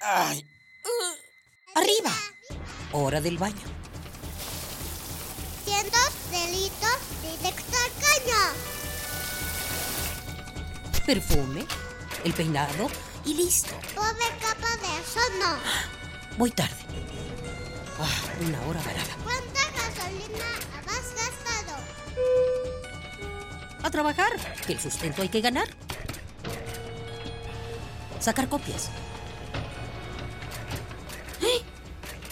Ay. Arriba. Hora del baño. Cientos delitos directo al caño. Perfume, el peinado y listo. Pobre capa de ozono. Voy tarde. Ah, una hora varada. ¿Cuánta gasolina has gastado? A trabajar, que el sustento hay que ganar. Sacar copias.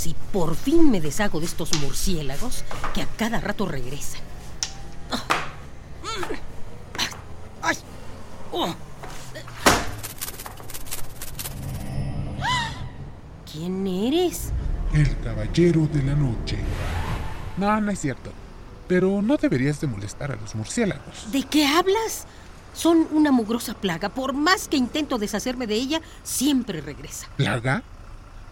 si por fin me deshago de estos murciélagos que a cada rato regresan. Ah. ¡Ay! ¡Oh! ¿Quién eres? El caballero de la noche. No, no es cierto. Pero no deberías de molestar a los murciélagos. ¿De qué hablas? Son una mugrosa plaga. Por más que intento deshacerme de ella, siempre regresa. ¿Plaga?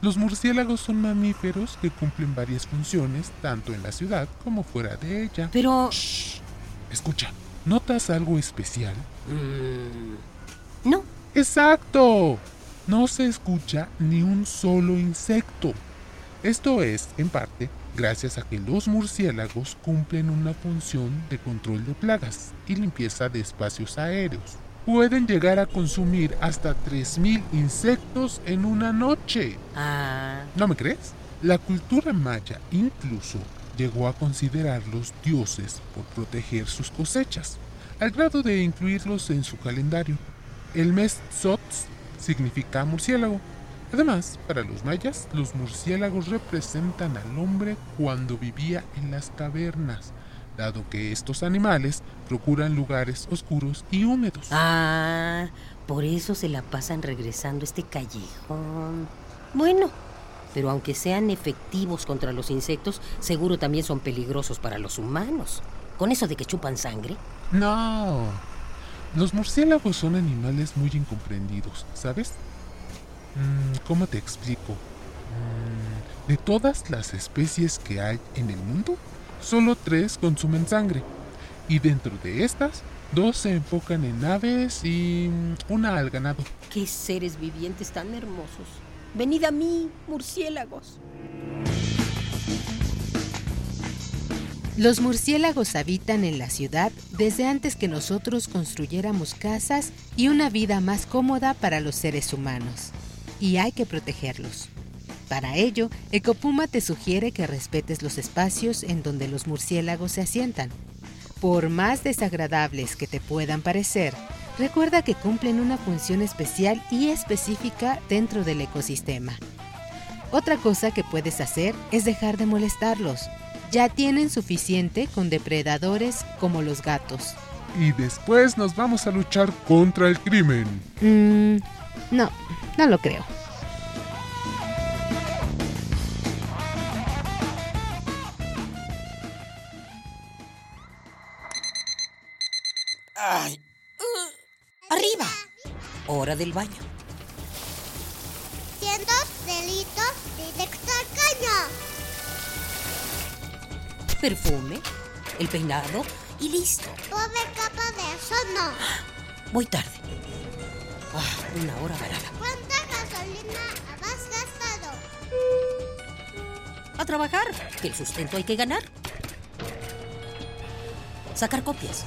Los murciélagos son mamíferos que cumplen varias funciones tanto en la ciudad como fuera de ella. Pero... Shh. Escucha, ¿notas algo especial? mm, no. ¡Exacto! No se escucha ni un solo insecto. Esto es, en parte, gracias a que los murciélagos cumplen una función de control de plagas y limpieza de espacios aéreos. Pueden llegar a consumir hasta 3.000 insectos en una noche. Ah, ¿No me crees? La cultura maya incluso llegó a considerarlos dioses por proteger sus cosechas, al grado de incluirlos en su calendario. El mes Tzotzl significa murciélago. Además, para los mayas, los murciélagos representan al hombre cuando vivía en las cavernas, dado que estos animales procuran lugares oscuros y húmedos. ah, por eso se la pasan regresando a este callejón. Bueno, pero aunque sean efectivos contra los insectos, seguro también son peligrosos para los humanos. Con eso de que chupan sangre. No. Los murciélagos son animales muy incomprendidos, ¿sabes? Mm, ¿Cómo te explico? Mm, de todas las especies que hay en el mundo, solo tres consumen sangre. Y dentro de estas, dos se enfocan en aves y mm, una al ganado. ¡Qué seres vivientes tan hermosos! Venid a mí, murciélagos. Los murciélagos habitan en la ciudad desde antes que nosotros construyéramos casas y una vida más cómoda para los seres humanos. Y hay que protegerlos. Para ello, Ecopuma te sugiere que respetes los espacios en donde los murciélagos se asientan. Por más desagradables que te puedan parecer, recuerda que cumplen una función especial y específica dentro del ecosistema. Otra cosa que puedes hacer es dejar de molestarlos. Ya tienen suficiente con depredadores como los gatos. Y después nos vamos a luchar contra el crimen. Mm, no, no lo creo. Hora del baño. Cientos delitos directo al caño. Perfume, el peinado y listo. Pobre capa de ozono. Voy tarde. Ah, una hora varada. ¿Cuánta gasolina has gastado? A trabajar, que el sustento hay que ganar. Sacar copias.